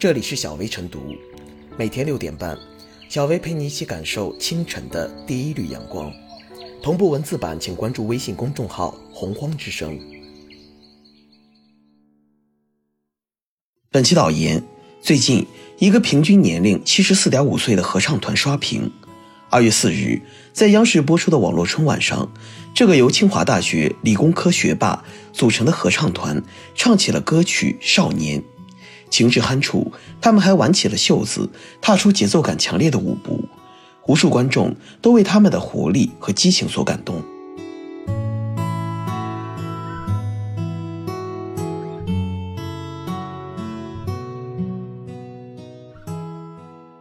这里是小薇晨读，每天六点半，小薇陪你一起感受清晨的第一缕阳光。同步文字版，请关注微信公众号“洪荒之声”。本期导言：最近，一个平均年龄七十四点五岁的合唱团刷屏。二月四日，在央视播出的网络春晚上，这个由清华大学理工科学霸组成的合唱团唱起了歌曲《少年》。情致酣处，他们还挽起了袖子，踏出节奏感强烈的舞步，无数观众都为他们的活力和激情所感动。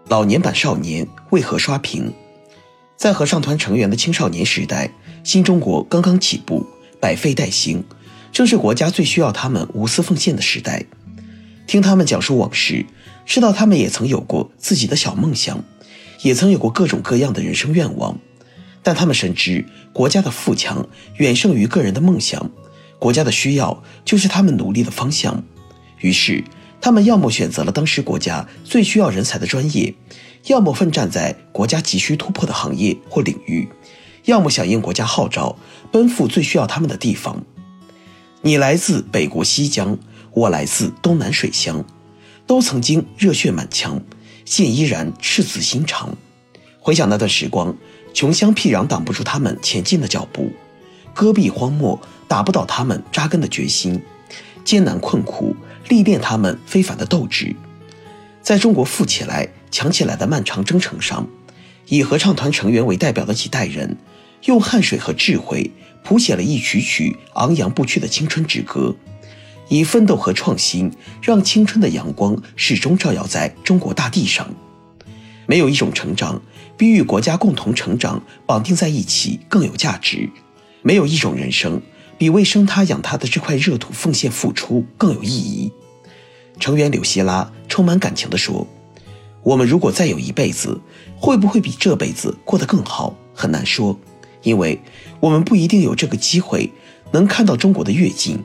老年版少年为何刷屏？在合唱团成员的青少年时代，新中国刚刚起步，百废待兴，正是国家最需要他们无私奉献的时代。听他们讲述往事，知道他们也曾有过自己的小梦想，也曾有过各种各样的人生愿望，但他们深知国家的富强远胜于个人的梦想，国家的需要就是他们努力的方向。于是，他们要么选择了当时国家最需要人才的专业，要么奋战在国家急需突破的行业或领域，要么响应国家号召，奔赴最需要他们的地方。你来自北国西疆。我来自东南水乡，都曾经热血满腔，现依然赤子心肠。回想那段时光，穷乡僻壤挡不住他们前进的脚步，戈壁荒漠打不倒他们扎根的决心，艰难困苦历练他们非凡的斗志。在中国富起来、强起来的漫长征程上，以合唱团成员为代表的几代人，用汗水和智慧谱写了一曲曲昂扬不屈的青春之歌。以奋斗和创新，让青春的阳光始终照耀在中国大地上。没有一种成长比与国家共同成长绑定在一起更有价值；没有一种人生比为生他养他的这块热土奉献付出更有意义。成员柳希拉充满感情地说：“我们如果再有一辈子，会不会比这辈子过得更好？很难说，因为我们不一定有这个机会能看到中国的跃进。”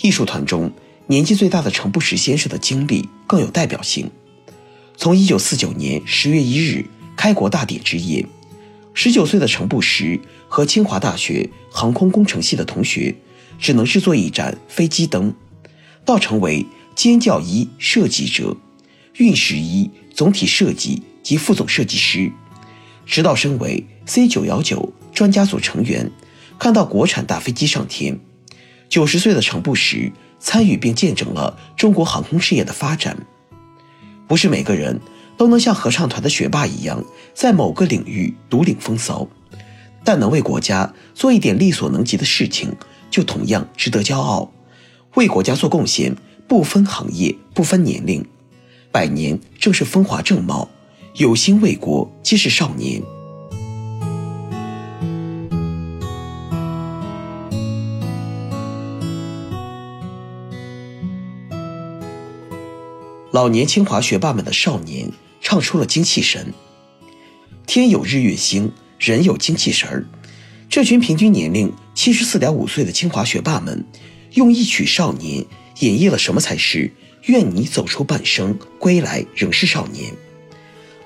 艺术团中年纪最大的程不时先生的经历更有代表性。从1949年10月1日开国大典之夜，19岁的程不时和清华大学航空工程系的同学只能制作一盏飞机灯，到成为尖叫一设计者、运十一总体设计及副总设计师，直到身为 C919 专家组成员，看到国产大飞机上天。九十岁的程不时参与并见证了中国航空事业的发展。不是每个人都能像合唱团的学霸一样，在某个领域独领风骚，但能为国家做一点力所能及的事情，就同样值得骄傲。为国家做贡献，不分行业，不分年龄，百年正是风华正茂，有心为国皆是少年。老年清华学霸们的少年唱出了精气神。天有日月星，人有精气神儿。这群平均年龄七十四点五岁的清华学霸们，用一曲《少年》演绎了什么才是“愿你走出半生，归来仍是少年”。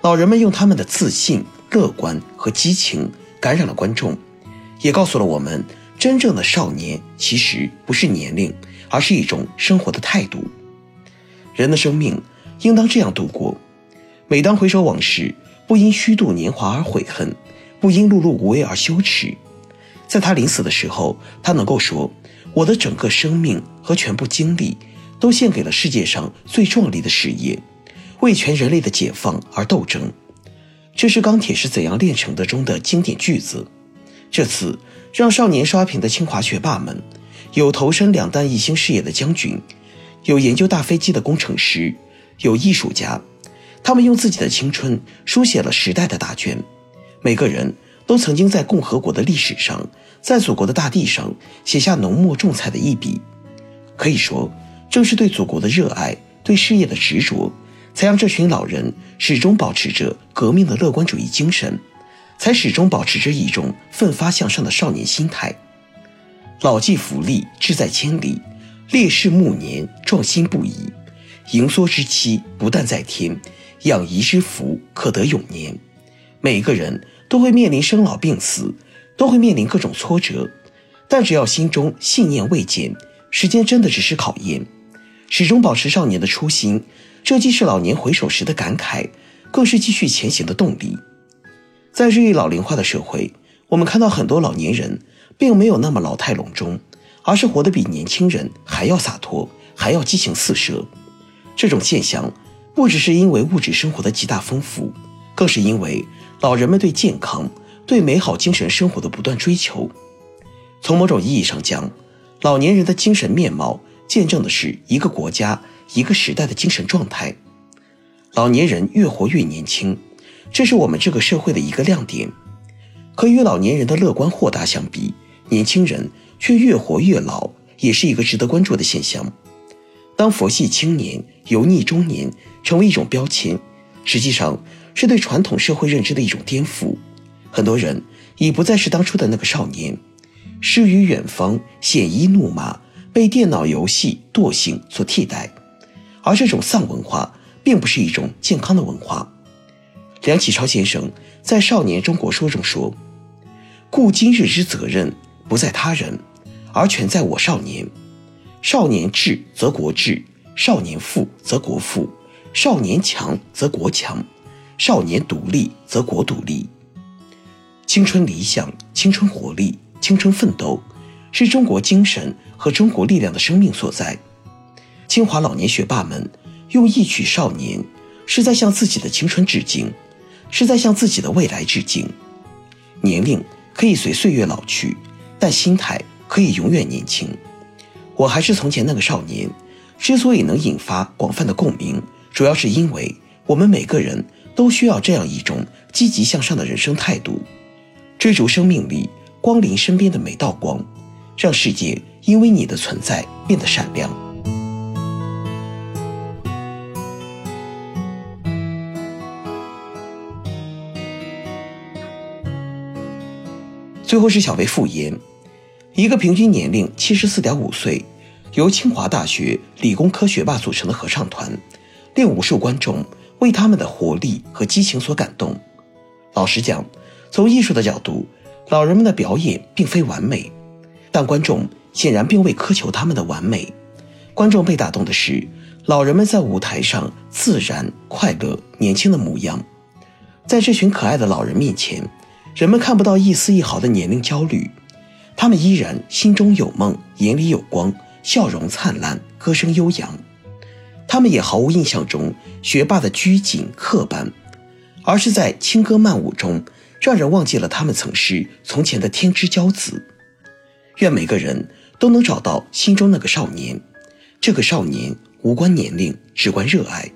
老人们用他们的自信、乐观和激情感染了观众，也告诉了我们，真正的少年其实不是年龄，而是一种生活的态度。人的生命应当这样度过：每当回首往事，不因虚度年华而悔恨，不因碌碌无为而羞耻。在他临死的时候，他能够说：“我的整个生命和全部精力，都献给了世界上最壮丽的事业，为全人类的解放而斗争。”这是《钢铁是怎样炼成的》中的经典句子。这次让少年刷屏的清华学霸们，有投身两弹一星事业的将军。有研究大飞机的工程师，有艺术家，他们用自己的青春书写了时代的大卷。每个人都曾经在共和国的历史上，在祖国的大地上写下浓墨重彩的一笔。可以说，正是对祖国的热爱，对事业的执着，才让这群老人始终保持着革命的乐观主义精神，才始终保持着一种奋发向上的少年心态。老骥伏枥，志在千里。烈士暮年，壮心不已。盈缩之期不但在天，养怡之福可得永年。每个人都会面临生老病死，都会面临各种挫折，但只要心中信念未减，时间真的只是考验。始终保持少年的初心，这既是老年回首时的感慨，更是继续前行的动力。在日益老龄化的社会，我们看到很多老年人并没有那么老态龙钟，而是活得比年轻人还要洒脱，还要激情四射。这种现象不只是因为物质生活的极大丰富，更是因为老人们对健康、对美好精神生活的不断追求。从某种意义上讲，老年人的精神面貌见证的是一个国家、一个时代的精神状态。老年人越活越年轻。这是我们这个社会的一个亮点，可与老年人的乐观豁达相比，年轻人却越活越老，也是一个值得关注的现象。当佛系青年、油腻中年成为一种标签，实际上是对传统社会认知的一种颠覆。很多人已不再是当初的那个少年，诗与远方、鲜衣怒马被电脑游戏惰性所替代，而这种丧文化并不是一种健康的文化。梁启超先生在《少年中国说》中说：“故今日之责任不在他人，而全在我少年。少年智则国智，少年富则国富，少年强则国强，少年独立则国独立。青春理想、青春活力、青春奋斗，是中国精神和中国力量的生命所在。清华老年学霸们用一曲《少年》，是在向自己的青春致敬。”是在向自己的未来致敬。年龄可以随岁月老去，但心态可以永远年轻。我还是从前那个少年，之所以能引发广泛的共鸣，主要是因为我们每个人都需要这样一种积极向上的人生态度，追逐生命里光临身边的每道光，让世界因为你的存在变得闪亮。最后是小薇复言，一个平均年龄七十四点五岁、由清华大学理工科学霸组成的合唱团，令无数观众为他们的活力和激情所感动。老实讲，从艺术的角度，老人们的表演并非完美，但观众显然并未苛求他们的完美。观众被打动的是老人们在舞台上自然、快乐、年轻的模样。在这群可爱的老人面前。人们看不到一丝一毫的年龄焦虑，他们依然心中有梦，眼里有光，笑容灿烂，歌声悠扬。他们也毫无印象中学霸的拘谨刻板，而是在轻歌曼舞中，让人忘记了他们曾是从前的天之骄子。愿每个人都能找到心中那个少年，这个少年无关年龄，只关热爱。